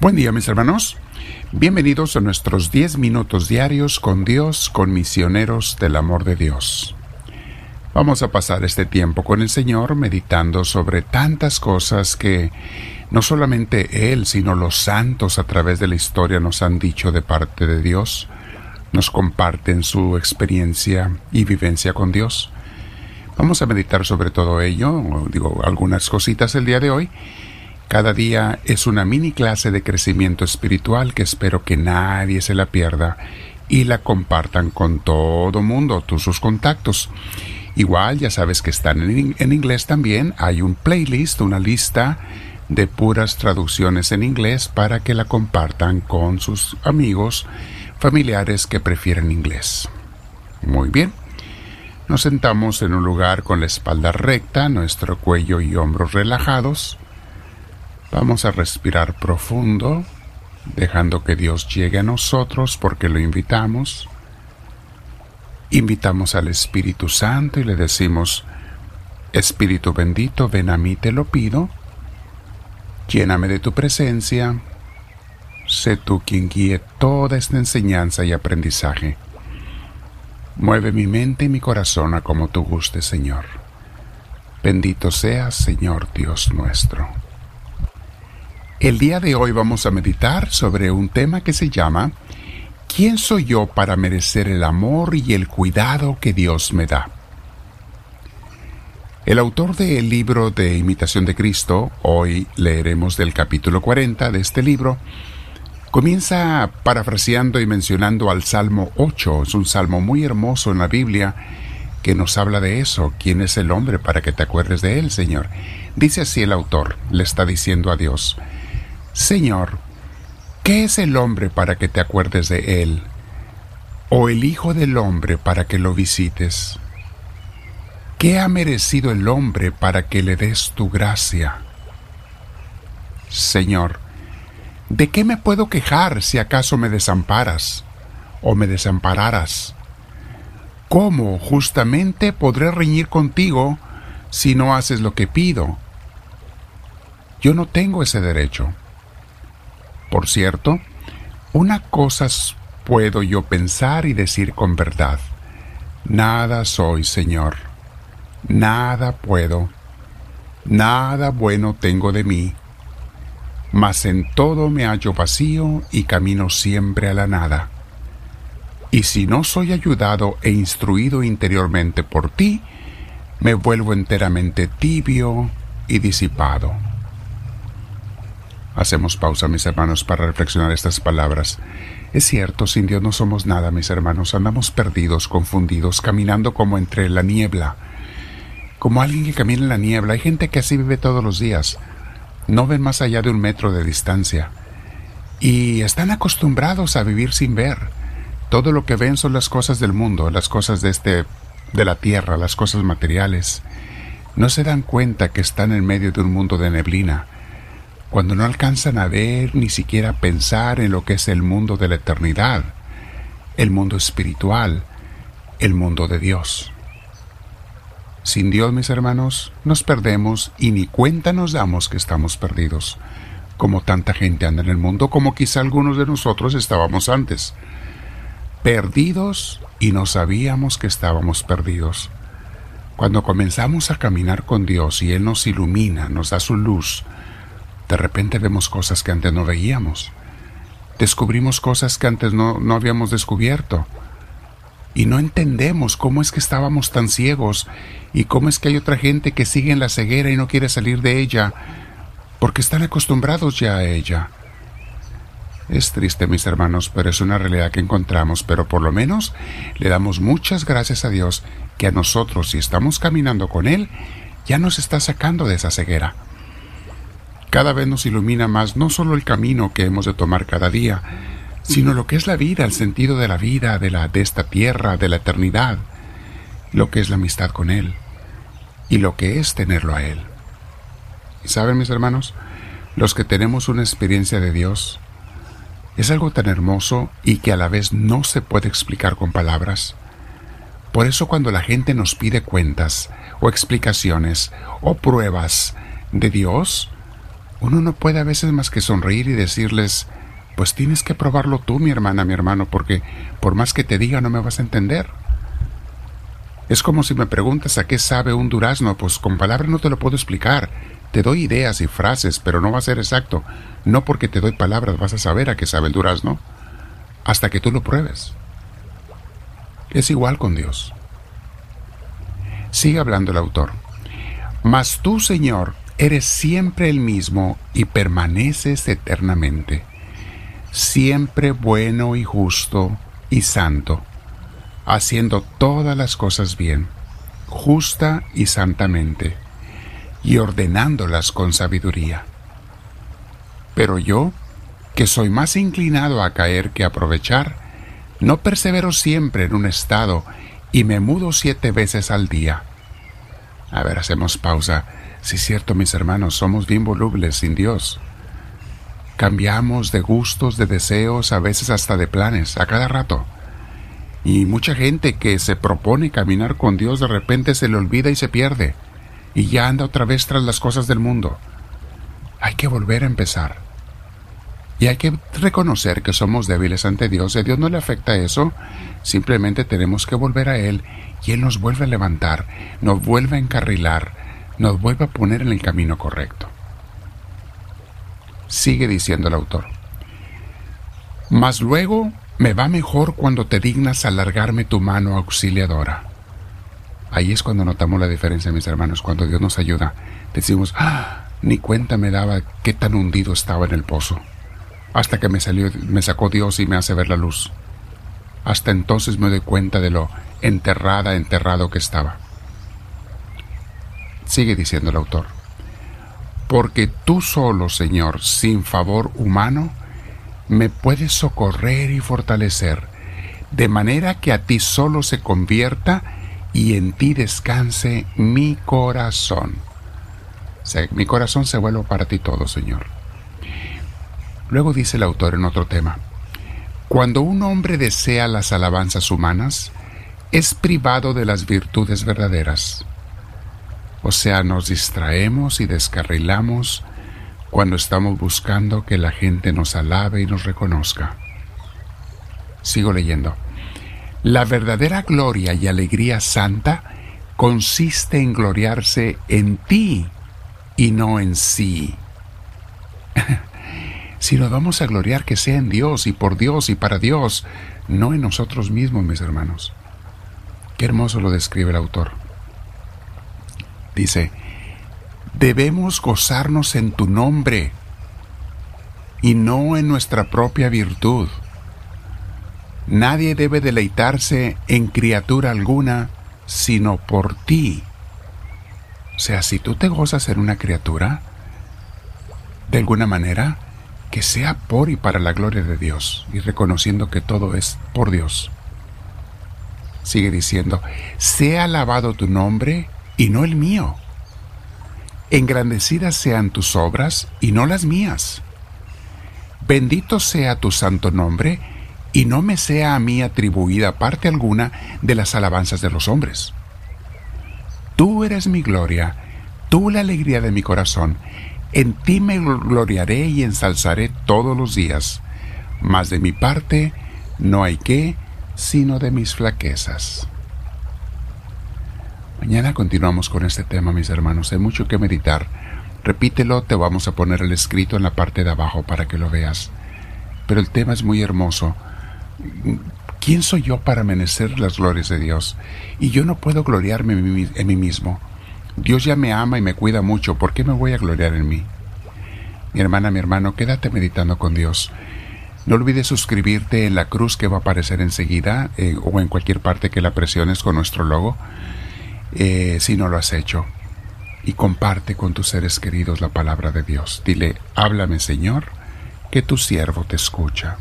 Buen día mis hermanos. Bienvenidos a nuestros 10 minutos diarios con Dios, con misioneros del amor de Dios. Vamos a pasar este tiempo con el Señor meditando sobre tantas cosas que no solamente Él, sino los santos a través de la historia nos han dicho de parte de Dios, nos comparten su experiencia y vivencia con Dios. Vamos a meditar sobre todo ello, digo algunas cositas el día de hoy, cada día es una mini clase de crecimiento espiritual que espero que nadie se la pierda y la compartan con todo mundo, todos sus contactos. Igual ya sabes que están en, en, inglés también, hay un playlist, una lista de puras traducciones en inglés para que la compartan con sus amigos, familiares que prefieren inglés. Muy bien. Nos sentamos en un lugar con la espalda recta, nuestro cuello y hombros relajados. Vamos a respirar profundo, dejando que Dios llegue a nosotros porque lo invitamos. Invitamos al Espíritu Santo y le decimos, Espíritu bendito, ven a mí, te lo pido. Lléname de tu presencia. Sé tú quien guíe toda esta enseñanza y aprendizaje. Mueve mi mente y mi corazón a como tú gustes, Señor. Bendito seas, Señor Dios nuestro. El día de hoy vamos a meditar sobre un tema que se llama ¿Quién soy yo para merecer el amor y el cuidado que Dios me da? El autor del libro de Imitación de Cristo, hoy leeremos del capítulo 40 de este libro, comienza parafraseando y mencionando al Salmo 8, es un salmo muy hermoso en la Biblia que nos habla de eso, quién es el hombre para que te acuerdes de él, Señor. Dice así el autor, le está diciendo a Dios, Señor, ¿qué es el hombre para que te acuerdes de él? ¿O el Hijo del hombre para que lo visites? ¿Qué ha merecido el hombre para que le des tu gracia? Señor, ¿de qué me puedo quejar si acaso me desamparas o me desampararas? ¿Cómo justamente podré reñir contigo si no haces lo que pido? Yo no tengo ese derecho. Por cierto, una cosa puedo yo pensar y decir con verdad. Nada soy, Señor. Nada puedo. Nada bueno tengo de mí. Mas en todo me hallo vacío y camino siempre a la nada. Y si no soy ayudado e instruido interiormente por ti, me vuelvo enteramente tibio y disipado. Hacemos pausa, mis hermanos, para reflexionar estas palabras. Es cierto, sin Dios no somos nada, mis hermanos. Andamos perdidos, confundidos, caminando como entre la niebla. Como alguien que camina en la niebla. Hay gente que así vive todos los días. No ven más allá de un metro de distancia. Y están acostumbrados a vivir sin ver. Todo lo que ven son las cosas del mundo, las cosas de este de la tierra, las cosas materiales. No se dan cuenta que están en medio de un mundo de neblina cuando no alcanzan a ver ni siquiera pensar en lo que es el mundo de la eternidad, el mundo espiritual, el mundo de Dios. Sin Dios, mis hermanos, nos perdemos y ni cuenta nos damos que estamos perdidos, como tanta gente anda en el mundo, como quizá algunos de nosotros estábamos antes. Perdidos y no sabíamos que estábamos perdidos. Cuando comenzamos a caminar con Dios y Él nos ilumina, nos da su luz, de repente vemos cosas que antes no veíamos. Descubrimos cosas que antes no, no habíamos descubierto. Y no entendemos cómo es que estábamos tan ciegos y cómo es que hay otra gente que sigue en la ceguera y no quiere salir de ella porque están acostumbrados ya a ella. Es triste, mis hermanos, pero es una realidad que encontramos, pero por lo menos le damos muchas gracias a Dios que a nosotros, si estamos caminando con Él, ya nos está sacando de esa ceguera cada vez nos ilumina más no solo el camino que hemos de tomar cada día, sino lo que es la vida, el sentido de la vida, de, la, de esta tierra, de la eternidad, lo que es la amistad con Él y lo que es tenerlo a Él. Y saben, mis hermanos, los que tenemos una experiencia de Dios, es algo tan hermoso y que a la vez no se puede explicar con palabras. Por eso cuando la gente nos pide cuentas o explicaciones o pruebas de Dios, uno no puede a veces más que sonreír y decirles, pues tienes que probarlo tú, mi hermana, mi hermano, porque por más que te diga no me vas a entender. Es como si me preguntas a qué sabe un durazno, pues con palabras no te lo puedo explicar. Te doy ideas y frases, pero no va a ser exacto. No porque te doy palabras vas a saber a qué sabe el durazno, hasta que tú lo pruebes. Es igual con Dios. Sigue hablando el autor. Mas tú, Señor, eres siempre el mismo y permaneces eternamente, siempre bueno y justo y santo, haciendo todas las cosas bien, justa y santamente, y ordenándolas con sabiduría. Pero yo, que soy más inclinado a caer que a aprovechar, no persevero siempre en un estado y me mudo siete veces al día. A ver, hacemos pausa. Si es cierto, mis hermanos, somos bien volubles sin Dios. Cambiamos de gustos, de deseos, a veces hasta de planes, a cada rato. Y mucha gente que se propone caminar con Dios de repente se le olvida y se pierde. Y ya anda otra vez tras las cosas del mundo. Hay que volver a empezar. Y hay que reconocer que somos débiles ante Dios. A Dios no le afecta eso. Simplemente tenemos que volver a Él y Él nos vuelve a levantar, nos vuelve a encarrilar, nos vuelve a poner en el camino correcto. Sigue diciendo el autor. Mas luego me va mejor cuando te dignas alargarme tu mano auxiliadora. Ahí es cuando notamos la diferencia, mis hermanos, cuando Dios nos ayuda. Decimos, ah, ni cuenta me daba qué tan hundido estaba en el pozo. Hasta que me salió, me sacó Dios y me hace ver la luz. Hasta entonces me doy cuenta de lo enterrada, enterrado que estaba. Sigue diciendo el autor. Porque tú solo, Señor, sin favor humano, me puedes socorrer y fortalecer, de manera que a ti solo se convierta y en ti descanse mi corazón. mi corazón se vuelve para ti todo, Señor. Luego dice el autor en otro tema, cuando un hombre desea las alabanzas humanas, es privado de las virtudes verdaderas. O sea, nos distraemos y descarrilamos cuando estamos buscando que la gente nos alabe y nos reconozca. Sigo leyendo. La verdadera gloria y alegría santa consiste en gloriarse en ti y no en sí. si nos vamos a gloriar, que sea en Dios y por Dios y para Dios, no en nosotros mismos, mis hermanos. Qué hermoso lo describe el autor. Dice, debemos gozarnos en tu nombre y no en nuestra propia virtud. Nadie debe deleitarse en criatura alguna sino por ti. O sea, si tú te gozas en una criatura, de alguna manera, que sea por y para la gloria de Dios y reconociendo que todo es por Dios. Sigue diciendo, sea alabado tu nombre y no el mío. Engrandecidas sean tus obras y no las mías. Bendito sea tu santo nombre y no me sea a mí atribuida parte alguna de las alabanzas de los hombres. Tú eres mi gloria, tú la alegría de mi corazón, en ti me gloriaré y ensalzaré todos los días, mas de mi parte no hay que, sino de mis flaquezas. Mañana continuamos con este tema, mis hermanos. Hay mucho que meditar. Repítelo, te vamos a poner el escrito en la parte de abajo para que lo veas. Pero el tema es muy hermoso. ¿Quién soy yo para merecer las glorias de Dios? Y yo no puedo gloriarme en mí mismo. Dios ya me ama y me cuida mucho. ¿Por qué me voy a gloriar en mí? Mi hermana, mi hermano, quédate meditando con Dios. No olvides suscribirte en la cruz que va a aparecer enseguida eh, o en cualquier parte que la presiones con nuestro logo eh, si no lo has hecho. Y comparte con tus seres queridos la palabra de Dios. Dile, háblame Señor, que tu siervo te escucha.